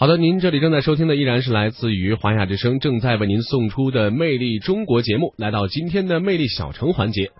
好的，您这里正在收听的依然是来自于华夏之声正在为您送出的《魅力中国》节目。来到今天的魅力小城环节，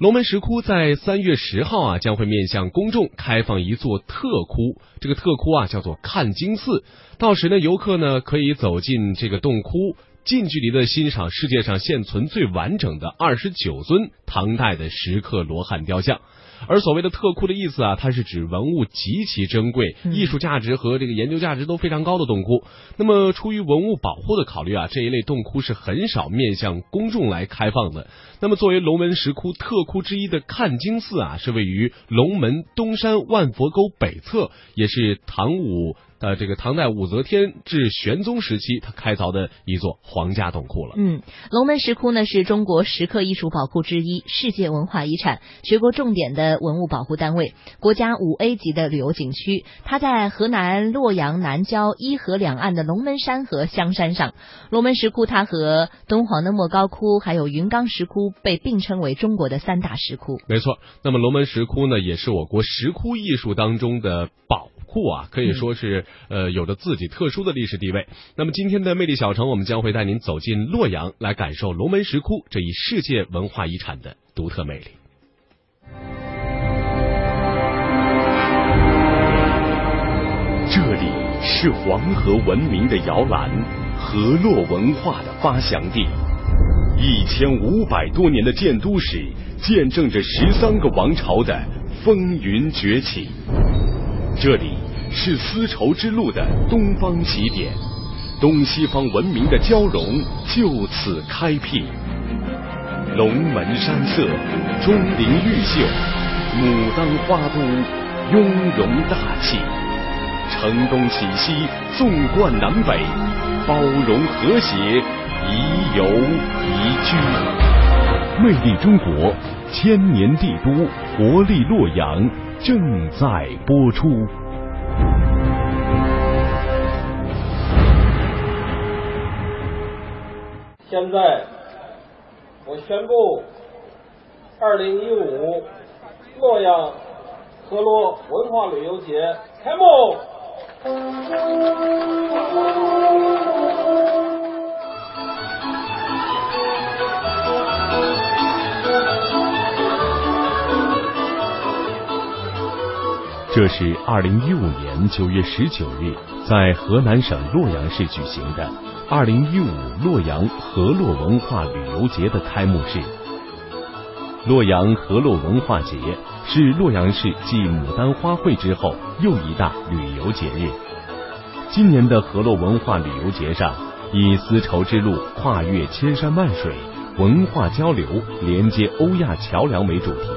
龙门石窟在三月十号啊将会面向公众开放一座特窟，这个特窟啊叫做看经寺。到时呢，游客呢可以走进这个洞窟，近距离的欣赏世界上现存最完整的二十九尊唐代的石刻罗汉雕像。而所谓的特窟的意思啊，它是指文物极其珍贵、艺术价值和这个研究价值都非常高的洞窟。那么，出于文物保护的考虑啊，这一类洞窟是很少面向公众来开放的。那么，作为龙门石窟特窟之一的看经寺啊，是位于龙门东山万佛沟北侧，也是唐武。呃，这个唐代武则天至玄宗时期，他开凿的一座皇家洞窟了。嗯，龙门石窟呢是中国石刻艺术宝库之一，世界文化遗产，全国重点的文物保护单位，国家五 A 级的旅游景区。它在河南洛阳南郊伊河两岸的龙门山和香山上。龙门石窟它和敦煌的莫高窟还有云冈石窟被并称为中国的三大石窟。没错，那么龙门石窟呢，也是我国石窟艺术当中的宝。库啊，可以说是呃有着自己特殊的历史地位。那么今天的魅力小城，我们将会带您走进洛阳，来感受龙门石窟这一世界文化遗产的独特魅力。这里是黄河文明的摇篮，河洛文化的发祥地，一千五百多年的建都史，见证着十三个王朝的风云崛起。这里是丝绸之路的东方起点，东西方文明的交融就此开辟。龙门山色，钟灵毓秀，牡丹花都，雍容大气。城东起西，纵贯南北，包容和谐，宜游宜居。魅力中国，千年帝都，活力洛阳。正在播出。现在，我宣布，二零一五洛阳河洛文化旅游节开幕。这是二零一五年九月十九日在河南省洛阳市举行的二零一五洛阳河洛文化旅游节的开幕式。洛阳河洛文化节是洛阳市继牡丹花卉之后又一大旅游节日。今年的河洛文化旅游节上，以丝绸之路跨越千山万水，文化交流连接欧亚桥梁为主题。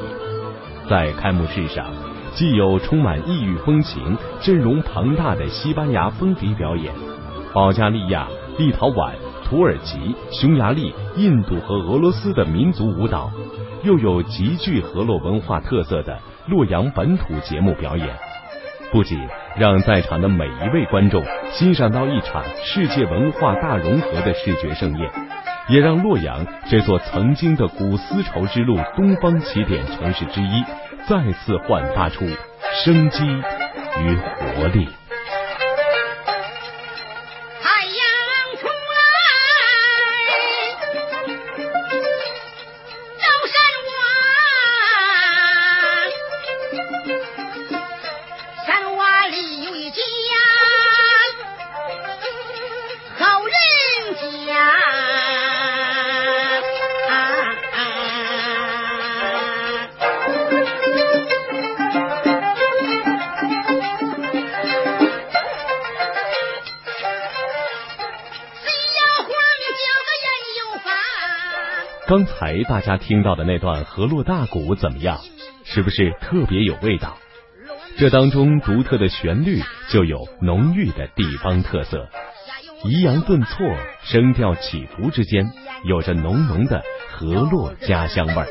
在开幕式上。既有充满异域风情、阵容庞大的西班牙风笛表演，保加利亚、立陶宛、土耳其、匈牙利、印度和俄罗斯的民族舞蹈，又有极具河洛文化特色的洛阳本土节目表演，不仅让在场的每一位观众欣赏到一场世界文化大融合的视觉盛宴，也让洛阳这座曾经的古丝绸之路东方起点城市之一。再次焕发出生机与活力。刚才大家听到的那段河洛大鼓怎么样？是不是特别有味道？这当中独特的旋律就有浓郁的地方特色，抑扬顿挫、声调起伏之间，有着浓浓的河洛家乡味儿。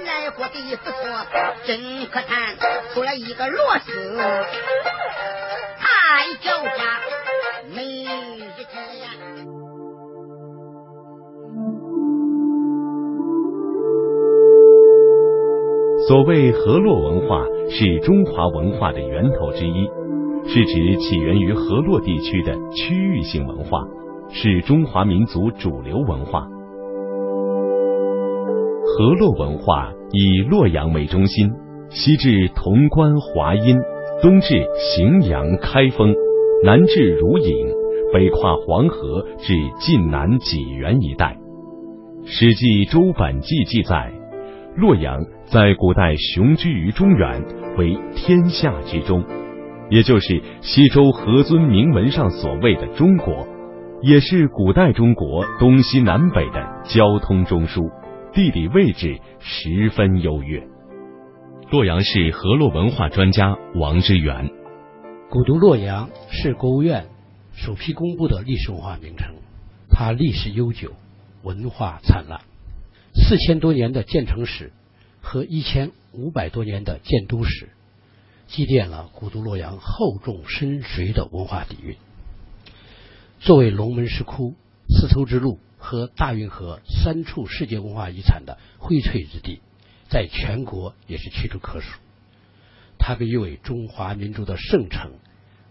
所谓河洛文化是中华文化的源头之一，是指起源于河洛地区的区域性文化，是中华民族主流文化。河洛文化以洛阳为中心，西至潼关、华阴，东至荥阳、开封，南至汝尹，北跨黄河至晋南济源一带。《史记·周本纪》记载，洛阳在古代雄居于中原，为天下之中，也就是西周何尊铭文上所谓的中国，也是古代中国东西南北的交通中枢。地理位置十分优越。洛阳市河洛文化专家王之源，古都洛阳是国务院首批公布的历史文化名称，它历史悠久，文化灿烂，四千多年的建城史和一千五百多年的建都史，积淀了古都洛阳厚重深邃的文化底蕴。作为龙门石窟、丝绸之路。和大运河三处世界文化遗产的荟萃之地，在全国也是屈指可数。它被誉为中华民族的圣城，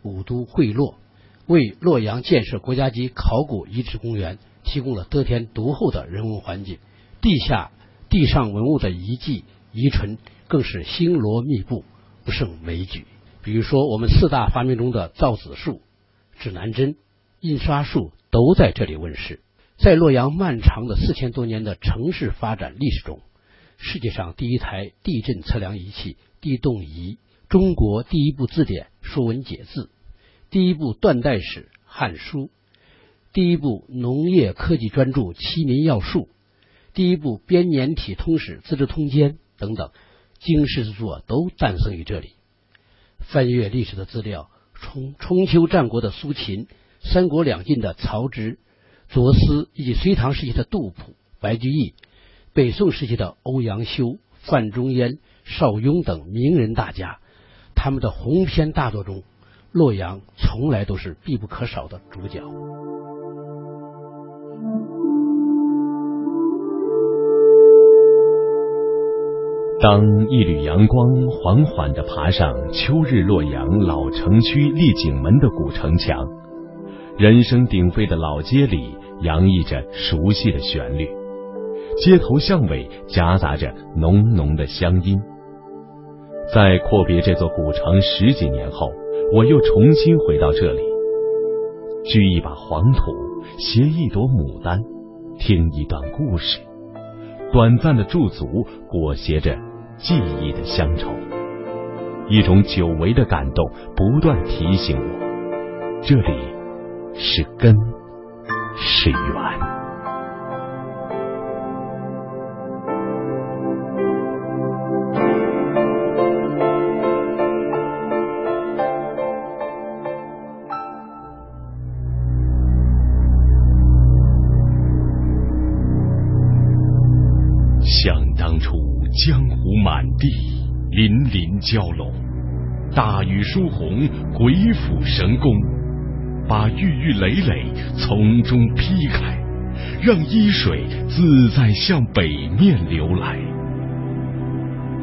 五都会洛，为洛阳建设国家级考古遗址公园提供了得天独厚的人文环境。地下、地上文物的遗迹遗存更是星罗密布，不胜枚举。比如说，我们四大发明中的造纸术、指南针、印刷术都在这里问世。在洛阳漫长的四千多年的城市发展历史中，世界上第一台地震测量仪器地动仪，中国第一部字典《说文解字》，第一部断代史《汉书》，第一部农业科技专著《齐民要术》，第一部编年体通史《资治通鉴》等等，经世之作都诞生于这里。翻阅历史的资料，从春秋战国的苏秦，三国两晋的曹植。左思以及隋唐时期的杜甫、白居易，北宋时期的欧阳修、范仲淹、邵雍等名人大家，他们的鸿篇大作中，洛阳从来都是必不可少的主角。当一缕阳光缓缓地爬上秋日洛阳老城区丽景门的古城墙，人声鼎沸的老街里。洋溢着熟悉的旋律，街头巷尾夹杂着浓浓的乡音。在阔别这座古城十几年后，我又重新回到这里，掬一把黄土，携一朵牡丹，听一段故事。短暂的驻足，裹挟着记忆的乡愁，一种久违的感动不断提醒我，这里是根。是缘。林林蛟龙，大雨疏洪，鬼斧神工。把郁郁累累从中劈开，让伊水自在向北面流来。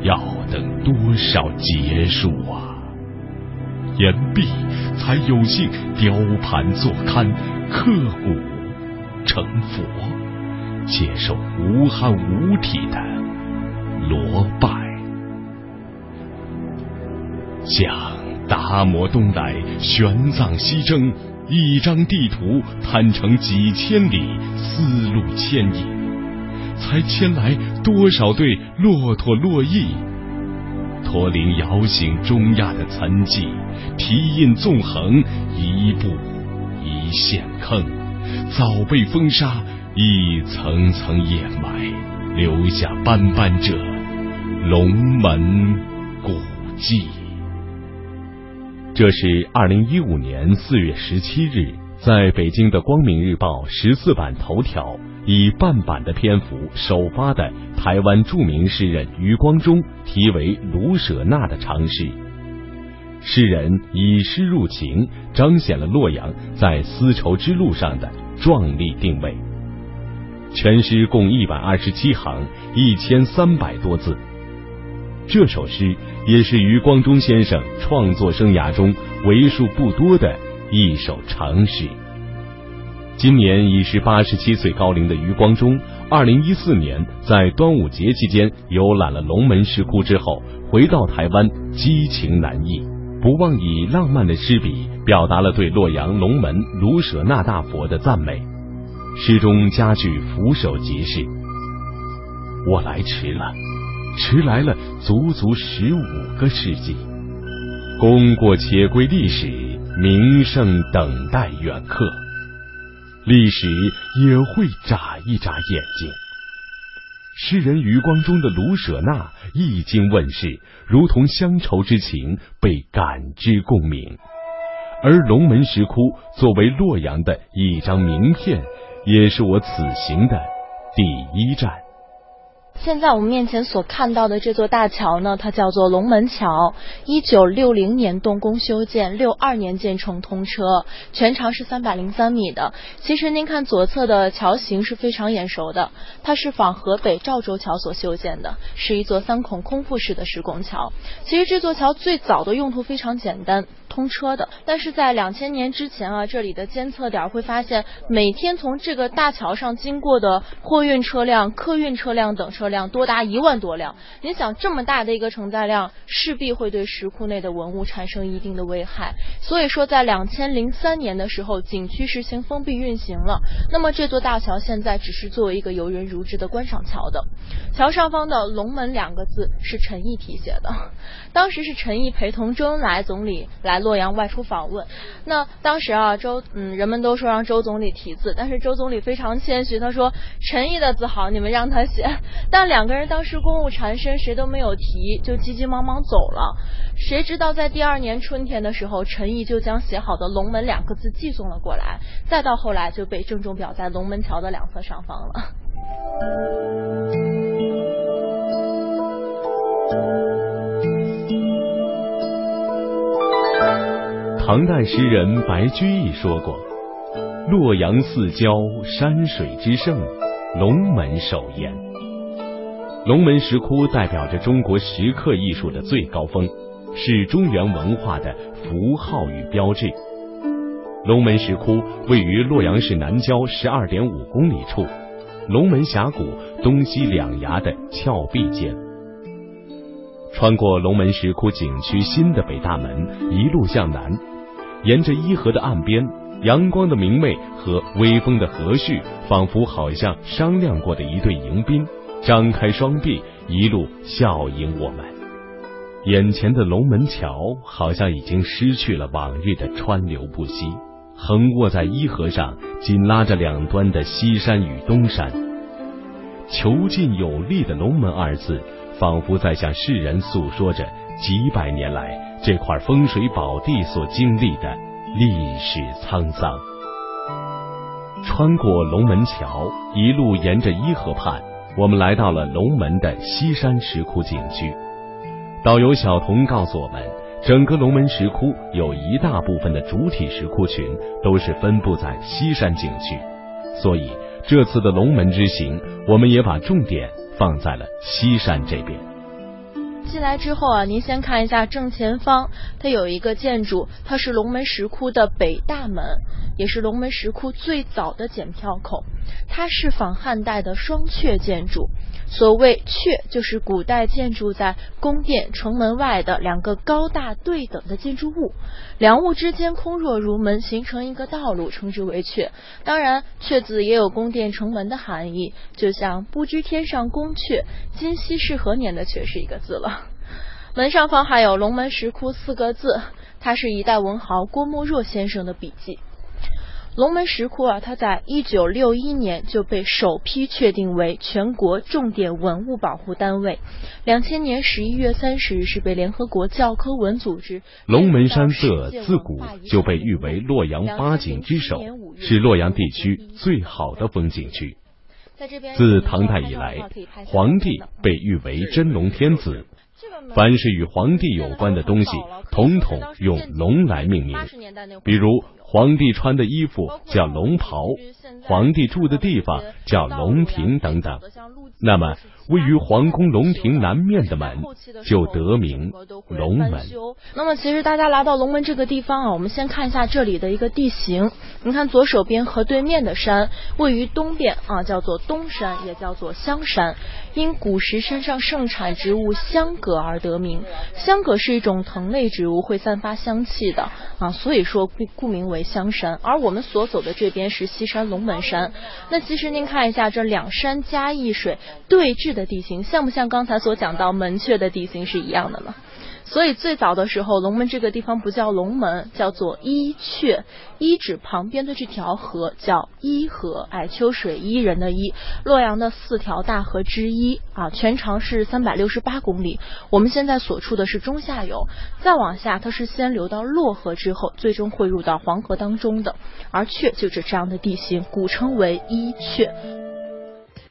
要等多少劫数啊！岩壁才有幸雕盘作龛，刻骨成佛，接受无憾无体的膜拜。像达摩东来，玄奘西征。一张地图摊成几千里，丝路牵引，才牵来多少对骆驼落翼？驼铃摇醒中亚的残迹，蹄印纵横，一步一线坑，早被风沙一层层掩埋，留下斑斑这龙门古迹。这是二零一五年四月十七日，在北京的《光明日报》十四版头条，以半版的篇幅首发的台湾著名诗人余光中题为《卢舍那》的长诗。诗人以诗入情，彰显了洛阳在丝绸之路上的壮丽定位。全诗共一百二十七行，一千三百多字。这首诗也是余光中先生创作生涯中为数不多的一首长诗。今年已是八十七岁高龄的余光中，二零一四年在端午节期间游览了龙门石窟之后，回到台湾，激情难抑，不忘以浪漫的诗笔表达了对洛阳龙门卢舍那大佛的赞美。诗中佳句俯首即是：“我来迟了，迟来了足足十五个世纪。功过且归历史，名胜等待远客。”历史也会眨一眨眼睛。诗人余光中的卢舍那一经问世，如同乡愁之情被感知共鸣，而龙门石窟作为洛阳的一张名片，也是我此行的第一站。现在我们面前所看到的这座大桥呢，它叫做龙门桥。一九六零年动工修建，六二年建成通车，全长是三百零三米的。其实您看左侧的桥形是非常眼熟的，它是仿河北赵州桥所修建的，是一座三孔空腹式的石拱桥。其实这座桥最早的用途非常简单。通车的，但是在两千年之前啊，这里的监测点会发现，每天从这个大桥上经过的货运车辆、客运车辆等车辆多达一万多辆。你想，这么大的一个承载量，势必会对石窟内的文物产生一定的危害。所以说，在两千零三年的时候，景区实行封闭运行了。那么这座大桥现在只是作为一个游人如织的观赏桥的。桥上方的“龙门”两个字是陈毅题写的，当时是陈毅陪同周恩来总理来。洛阳外出访问，那当时啊，周嗯，人们都说让周总理题字，但是周总理非常谦虚，他说陈毅的字好，你们让他写。但两个人当时公务缠身，谁都没有提，就急急忙忙走了。谁知道在第二年春天的时候，陈毅就将写好的“龙门”两个字寄送了过来，再到后来就被郑重裱在龙门桥的两侧上方了。唐代诗人白居易说过：“洛阳四郊山水之胜，龙门首焉。”龙门石窟代表着中国石刻艺术的最高峰，是中原文化的符号与标志。龙门石窟位于洛阳市南郊十二点五公里处，龙门峡谷东西两崖的峭壁间。穿过龙门石窟景区新的北大门，一路向南。沿着伊河的岸边，阳光的明媚和微风的和煦，仿佛好像商量过的一对迎宾，张开双臂，一路笑迎我们。眼前的龙门桥好像已经失去了往日的川流不息，横卧在伊河上，紧拉着两端的西山与东山。遒劲有力的“龙门”二字，仿佛在向世人诉说着几百年来。这块风水宝地所经历的历史沧桑。穿过龙门桥，一路沿着伊河畔，我们来到了龙门的西山石窟景区。导游小童告诉我们，整个龙门石窟有一大部分的主体石窟群都是分布在西山景区，所以这次的龙门之行，我们也把重点放在了西山这边。进来之后啊，您先看一下正前方，它有一个建筑，它是龙门石窟的北大门，也是龙门石窟最早的检票口。它是仿汉代的双阙建筑。所谓阙，就是古代建筑在宫殿城门外的两个高大对等的建筑物，两物之间空若如门，形成一个道路，称之为阙。当然，阙字也有宫殿城门的含义，就像不知天上宫阙，今夕是何年的阙是一个字了。门上方还有龙门石窟四个字，它是一代文豪郭沫若先生的笔记。龙门石窟啊，它在一九六一年就被首批确定为全国重点文物保护单位。两千年十一月三十日是被联合国教科文组织。龙门山色自古就被誉为洛阳八景之首，是洛阳地区最好的风景区。自唐代以来，皇帝被誉为真龙天子，凡是与皇帝有关的东西，统统用龙来命名，比如。皇帝穿的衣服叫龙袍，皇帝住的地方叫龙庭等等。那么，位于皇宫龙庭南面的门就得名龙门。那么，其实大家来到龙门这个地方啊，我们先看一下这里的一个地形。你看左手边河对面的山，位于东边啊，叫做东山，也叫做香山。因古时山上盛产植物香葛而得名。香葛是一种藤类植物，会散发香气的啊，所以说故故名为香山。而我们所走的这边是西山龙门山。那其实您看一下这两山夹一水对峙的的地形，像不像刚才所讲到门阙的地形是一样的呢？所以最早的时候，龙门这个地方不叫龙门，叫做伊阙。伊指旁边的这条河叫伊河，哎，秋水伊人的伊，洛阳的四条大河之一啊，全长是三百六十八公里。我们现在所处的是中下游，再往下它是先流到洛河之后，最终汇入到黄河当中的。而阙就是这样的地形，古称为伊阙。